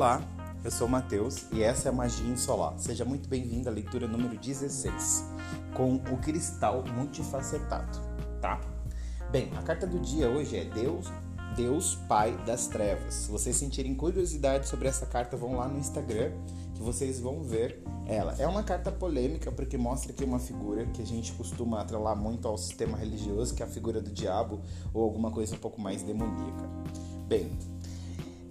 Olá, eu sou o Matheus e essa é a Magia Solar. Seja muito bem-vindo à leitura número 16, com o cristal multifacetado, tá? Bem, a carta do dia hoje é Deus, Deus Pai das Trevas. Se vocês sentirem curiosidade sobre essa carta, vão lá no Instagram que vocês vão ver ela. É uma carta polêmica porque mostra que uma figura que a gente costuma atrelar muito ao sistema religioso, que é a figura do diabo ou alguma coisa um pouco mais demoníaca. Bem,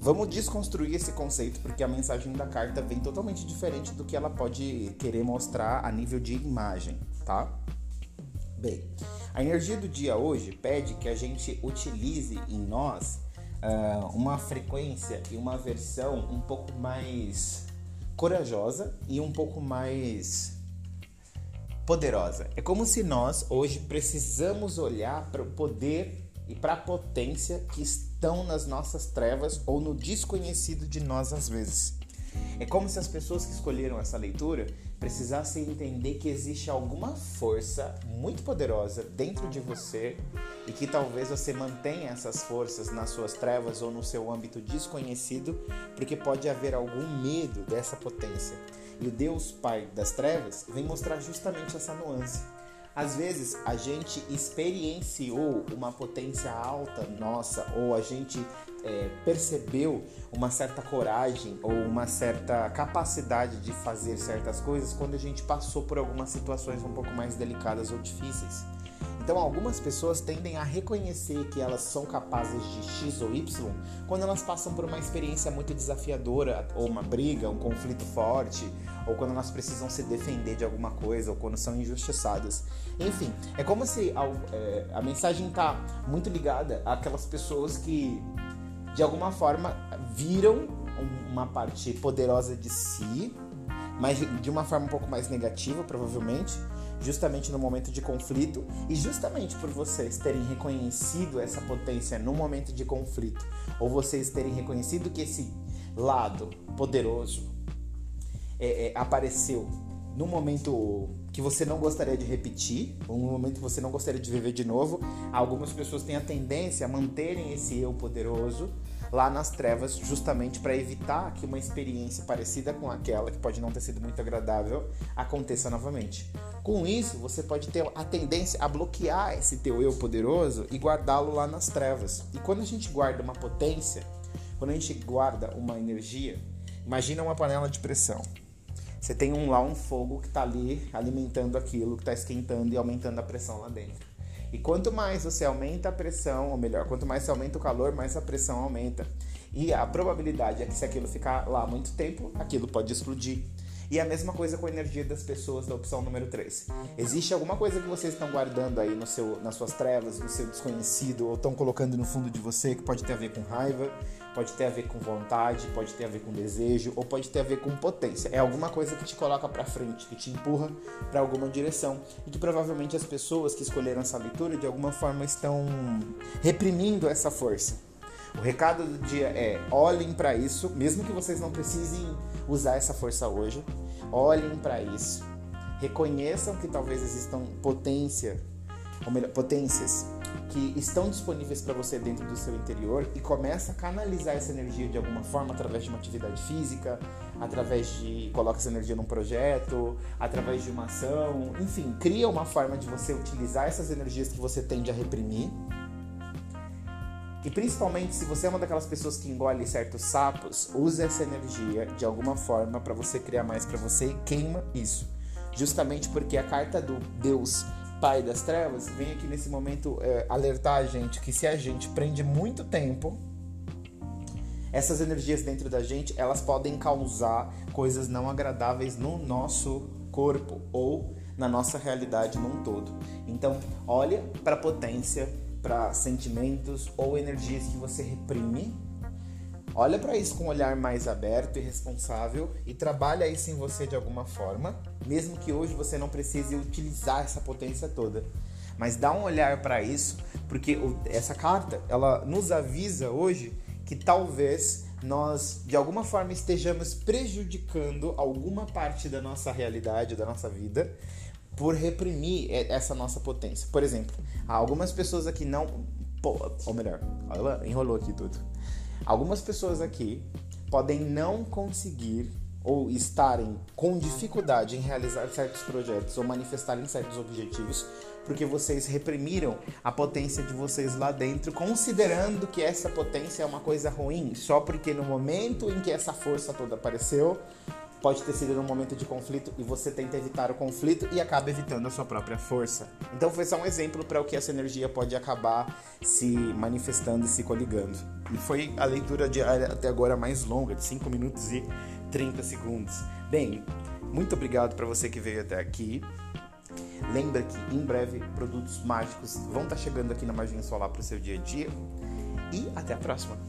Vamos desconstruir esse conceito porque a mensagem da carta vem totalmente diferente do que ela pode querer mostrar a nível de imagem, tá? Bem, a energia do dia hoje pede que a gente utilize em nós uh, uma frequência e uma versão um pouco mais corajosa e um pouco mais poderosa. É como se nós hoje precisamos olhar para o poder e para a potência que estão nas nossas trevas ou no desconhecido de nós às vezes. É como se as pessoas que escolheram essa leitura precisassem entender que existe alguma força muito poderosa dentro de você e que talvez você mantenha essas forças nas suas trevas ou no seu âmbito desconhecido, porque pode haver algum medo dessa potência. E o Deus Pai das Trevas vem mostrar justamente essa nuance às vezes a gente experienciou uma potência alta nossa, ou a gente é, percebeu uma certa coragem ou uma certa capacidade de fazer certas coisas quando a gente passou por algumas situações um pouco mais delicadas ou difíceis. Então, algumas pessoas tendem a reconhecer que elas são capazes de X ou Y quando elas passam por uma experiência muito desafiadora, ou uma briga, um conflito forte, ou quando elas precisam se defender de alguma coisa, ou quando são injustiçadas. Enfim, é como se a, é, a mensagem está muito ligada àquelas pessoas que, de alguma forma, viram uma parte poderosa de si, mas de uma forma um pouco mais negativa, provavelmente justamente no momento de conflito e justamente por vocês terem reconhecido essa potência no momento de conflito, ou vocês terem reconhecido que esse lado poderoso é, é, apareceu no momento que você não gostaria de repetir, no momento que você não gostaria de viver de novo, algumas pessoas têm a tendência a manterem esse eu poderoso lá nas trevas, justamente para evitar que uma experiência parecida com aquela, que pode não ter sido muito agradável, aconteça novamente. Com isso, você pode ter a tendência a bloquear esse teu eu poderoso e guardá-lo lá nas trevas. E quando a gente guarda uma potência, quando a gente guarda uma energia, imagina uma panela de pressão. Você tem um, lá um fogo que está ali alimentando aquilo, que está esquentando e aumentando a pressão lá dentro. E quanto mais você aumenta a pressão, ou melhor, quanto mais você aumenta o calor, mais a pressão aumenta. E a probabilidade é que se aquilo ficar lá muito tempo, aquilo pode explodir. E a mesma coisa com a energia das pessoas da opção número 3. Existe alguma coisa que vocês estão guardando aí no seu, nas suas trevas, no seu desconhecido, ou estão colocando no fundo de você que pode ter a ver com raiva, pode ter a ver com vontade, pode ter a ver com desejo, ou pode ter a ver com potência. É alguma coisa que te coloca para frente, que te empurra para alguma direção e que provavelmente as pessoas que escolheram essa leitura de alguma forma estão reprimindo essa força. O recado do dia é: olhem para isso, mesmo que vocês não precisem usar essa força hoje. Olhem para isso. Reconheçam que talvez existam potência, ou melhor, potências que estão disponíveis para você dentro do seu interior e começa a canalizar essa energia de alguma forma através de uma atividade física, através de coloca essa energia num projeto, através de uma ação, enfim, cria uma forma de você utilizar essas energias que você tende a reprimir e principalmente se você é uma daquelas pessoas que engole certos sapos, use essa energia de alguma forma para você criar mais para você e queima isso. Justamente porque a carta do Deus Pai das Trevas vem aqui nesse momento é, alertar a gente que se a gente prende muito tempo, essas energias dentro da gente, elas podem causar coisas não agradáveis no nosso corpo ou na nossa realidade num todo. Então, olha para a potência para sentimentos ou energias que você reprime. Olha para isso com um olhar mais aberto e responsável e trabalha isso em você de alguma forma, mesmo que hoje você não precise utilizar essa potência toda. Mas dá um olhar para isso, porque essa carta, ela nos avisa hoje que talvez nós de alguma forma estejamos prejudicando alguma parte da nossa realidade, da nossa vida, por reprimir essa nossa potência. Por exemplo, algumas pessoas aqui não. Ou melhor, ela enrolou aqui tudo. Algumas pessoas aqui podem não conseguir ou estarem com dificuldade em realizar certos projetos ou manifestarem certos objetivos porque vocês reprimiram a potência de vocês lá dentro, considerando que essa potência é uma coisa ruim, só porque no momento em que essa força toda apareceu, pode ter sido num momento de conflito e você tenta evitar o conflito e acaba evitando a sua própria força. Então foi só um exemplo para o que essa energia pode acabar se manifestando e se coligando. E foi a leitura diária até agora mais longa, de 5 minutos e 30 segundos. Bem, muito obrigado para você que veio até aqui. Lembra que em breve produtos mágicos vão estar tá chegando aqui na Magia Solar para o seu dia a dia. E até a próxima!